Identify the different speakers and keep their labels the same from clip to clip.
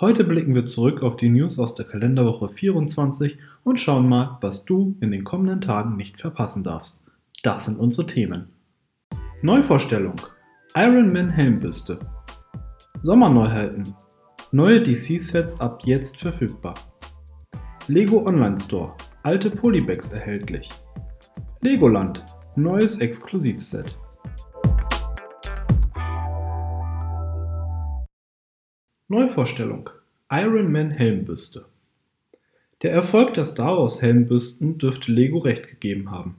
Speaker 1: Heute blicken wir zurück auf die News aus der Kalenderwoche 24 und schauen mal, was du in den kommenden Tagen nicht verpassen darfst. Das sind unsere Themen. Neuvorstellung: Iron Man Helmbüste. Sommerneuheiten. Neue DC-Sets ab jetzt verfügbar. Lego Online Store. Alte Polybags erhältlich. Legoland. Neues Exklusivset. Neuvorstellung: Iron Man Helmbüste. Der Erfolg der Star Wars Helmbüsten dürfte Lego recht gegeben haben.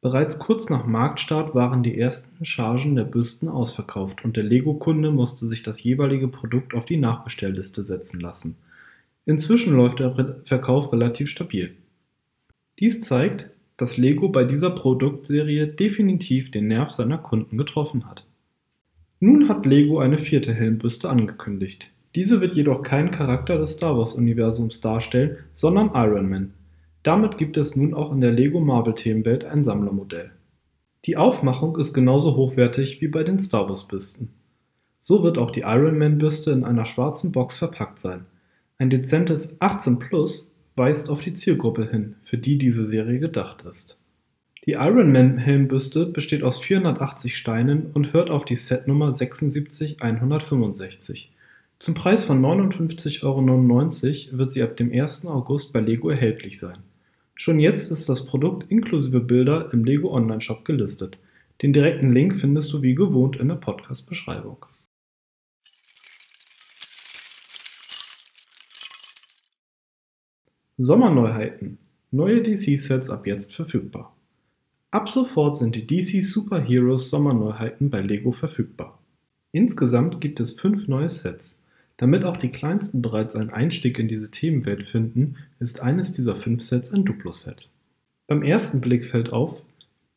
Speaker 1: Bereits kurz nach Marktstart waren die ersten Chargen der Büsten ausverkauft und der Lego-Kunde musste sich das jeweilige Produkt auf die Nachbestellliste setzen lassen. Inzwischen läuft der Verkauf relativ stabil. Dies zeigt, dass Lego bei dieser Produktserie definitiv den Nerv seiner Kunden getroffen hat. Nun hat Lego eine vierte Helmbüste angekündigt. Diese wird jedoch keinen Charakter des Star-Wars-Universums darstellen, sondern Iron Man. Damit gibt es nun auch in der Lego-Marvel-Themenwelt ein Sammlermodell. Die Aufmachung ist genauso hochwertig wie bei den Star Wars-Büsten. So wird auch die Iron Man-Büste in einer schwarzen Box verpackt sein. Ein dezentes 18 Plus weist auf die Zielgruppe hin, für die diese Serie gedacht ist. Die Iron Man Helmbüste besteht aus 480 Steinen und hört auf die Setnummer 76165. Zum Preis von 59,99 Euro wird sie ab dem 1. August bei Lego erhältlich sein. Schon jetzt ist das Produkt inklusive Bilder im Lego Online-Shop gelistet. Den direkten Link findest du wie gewohnt in der Podcast-Beschreibung. Sommerneuheiten. Neue DC-Sets ab jetzt verfügbar. Ab sofort sind die DC Super Heroes Sommerneuheiten bei Lego verfügbar. Insgesamt gibt es fünf neue Sets. Damit auch die Kleinsten bereits einen Einstieg in diese Themenwelt finden, ist eines dieser fünf Sets ein Duplo-Set. Beim ersten Blick fällt auf,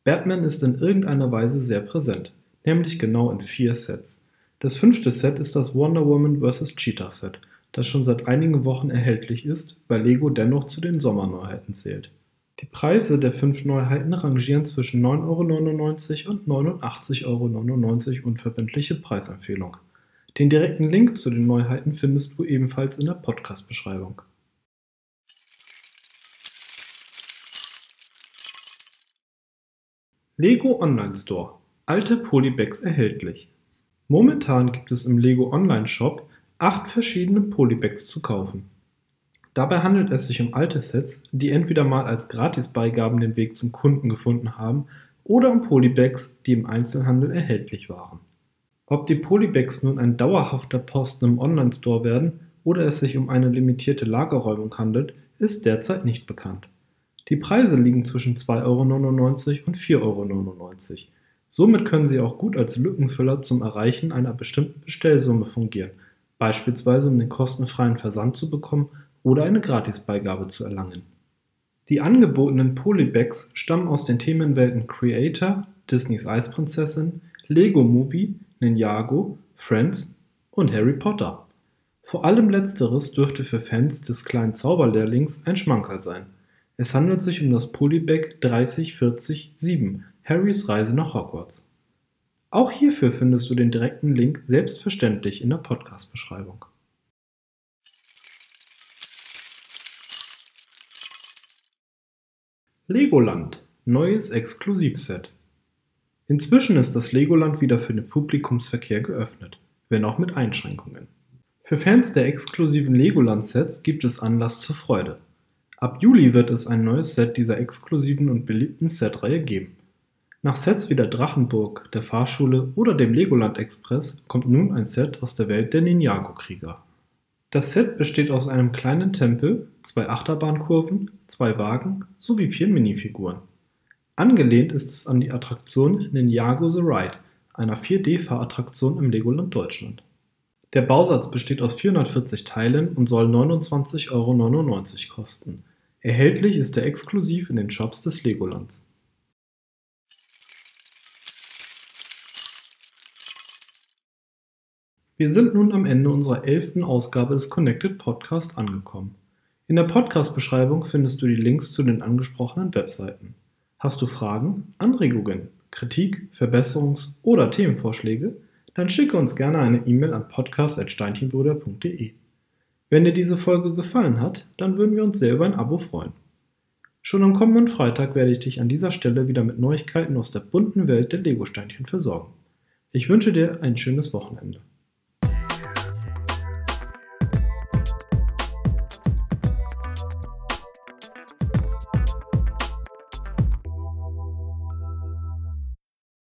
Speaker 1: Batman ist in irgendeiner Weise sehr präsent, nämlich genau in vier Sets. Das fünfte Set ist das Wonder Woman vs. Cheetah Set, das schon seit einigen Wochen erhältlich ist, weil Lego dennoch zu den Sommerneuheiten zählt. Die Preise der fünf Neuheiten rangieren zwischen 9,99 Euro und 89,99 Euro unverbindliche Preisempfehlung. Den direkten Link zu den Neuheiten findest du ebenfalls in der Podcast-Beschreibung. Lego Online Store. Alte Polybags erhältlich. Momentan gibt es im Lego Online Shop acht verschiedene Polybags zu kaufen. Dabei handelt es sich um alte Sets, die entweder mal als Gratisbeigaben den Weg zum Kunden gefunden haben oder um Polybags, die im Einzelhandel erhältlich waren. Ob die Polybags nun ein dauerhafter Posten im Online-Store werden oder es sich um eine limitierte Lagerräumung handelt, ist derzeit nicht bekannt. Die Preise liegen zwischen 2,99 Euro und 4,99 Euro. Somit können sie auch gut als Lückenfüller zum Erreichen einer bestimmten Bestellsumme fungieren, beispielsweise um den kostenfreien Versand zu bekommen oder eine Gratisbeigabe zu erlangen. Die angebotenen Polybags stammen aus den Themenwelten Creator, Disneys Eisprinzessin, Lego Movie, Ninjago, Friends und Harry Potter. Vor allem letzteres dürfte für Fans des kleinen Zauberlehrlings ein Schmankerl sein. Es handelt sich um das Polybag 30407, Harrys Reise nach Hogwarts. Auch hierfür findest du den direkten Link selbstverständlich in der Podcast-Beschreibung. Legoland Neues Exklusivset Inzwischen ist das Legoland wieder für den Publikumsverkehr geöffnet, wenn auch mit Einschränkungen. Für Fans der exklusiven Legoland-Sets gibt es Anlass zur Freude. Ab Juli wird es ein neues Set dieser exklusiven und beliebten Setreihe geben. Nach Sets wie der Drachenburg, der Fahrschule oder dem Legoland Express kommt nun ein Set aus der Welt der Ninjago-Krieger. Das Set besteht aus einem kleinen Tempel, zwei Achterbahnkurven, zwei Wagen sowie vier Minifiguren. Angelehnt ist es an die Attraktion Ninjago The Ride, einer 4D-Fahrattraktion im Legoland Deutschland. Der Bausatz besteht aus 440 Teilen und soll 29,99 Euro kosten. Erhältlich ist er exklusiv in den Shops des Legolands. Wir sind nun am Ende unserer elften Ausgabe des Connected Podcast angekommen. In der Podcast-Beschreibung findest du die Links zu den angesprochenen Webseiten. Hast du Fragen, Anregungen, Kritik, Verbesserungs- oder Themenvorschläge? Dann schicke uns gerne eine E-Mail an podcast.steinchenbruder.de. Wenn dir diese Folge gefallen hat, dann würden wir uns sehr über ein Abo freuen. Schon am kommenden Freitag werde ich dich an dieser Stelle wieder mit Neuigkeiten aus der bunten Welt der Lego-Steinchen versorgen. Ich wünsche dir ein schönes Wochenende.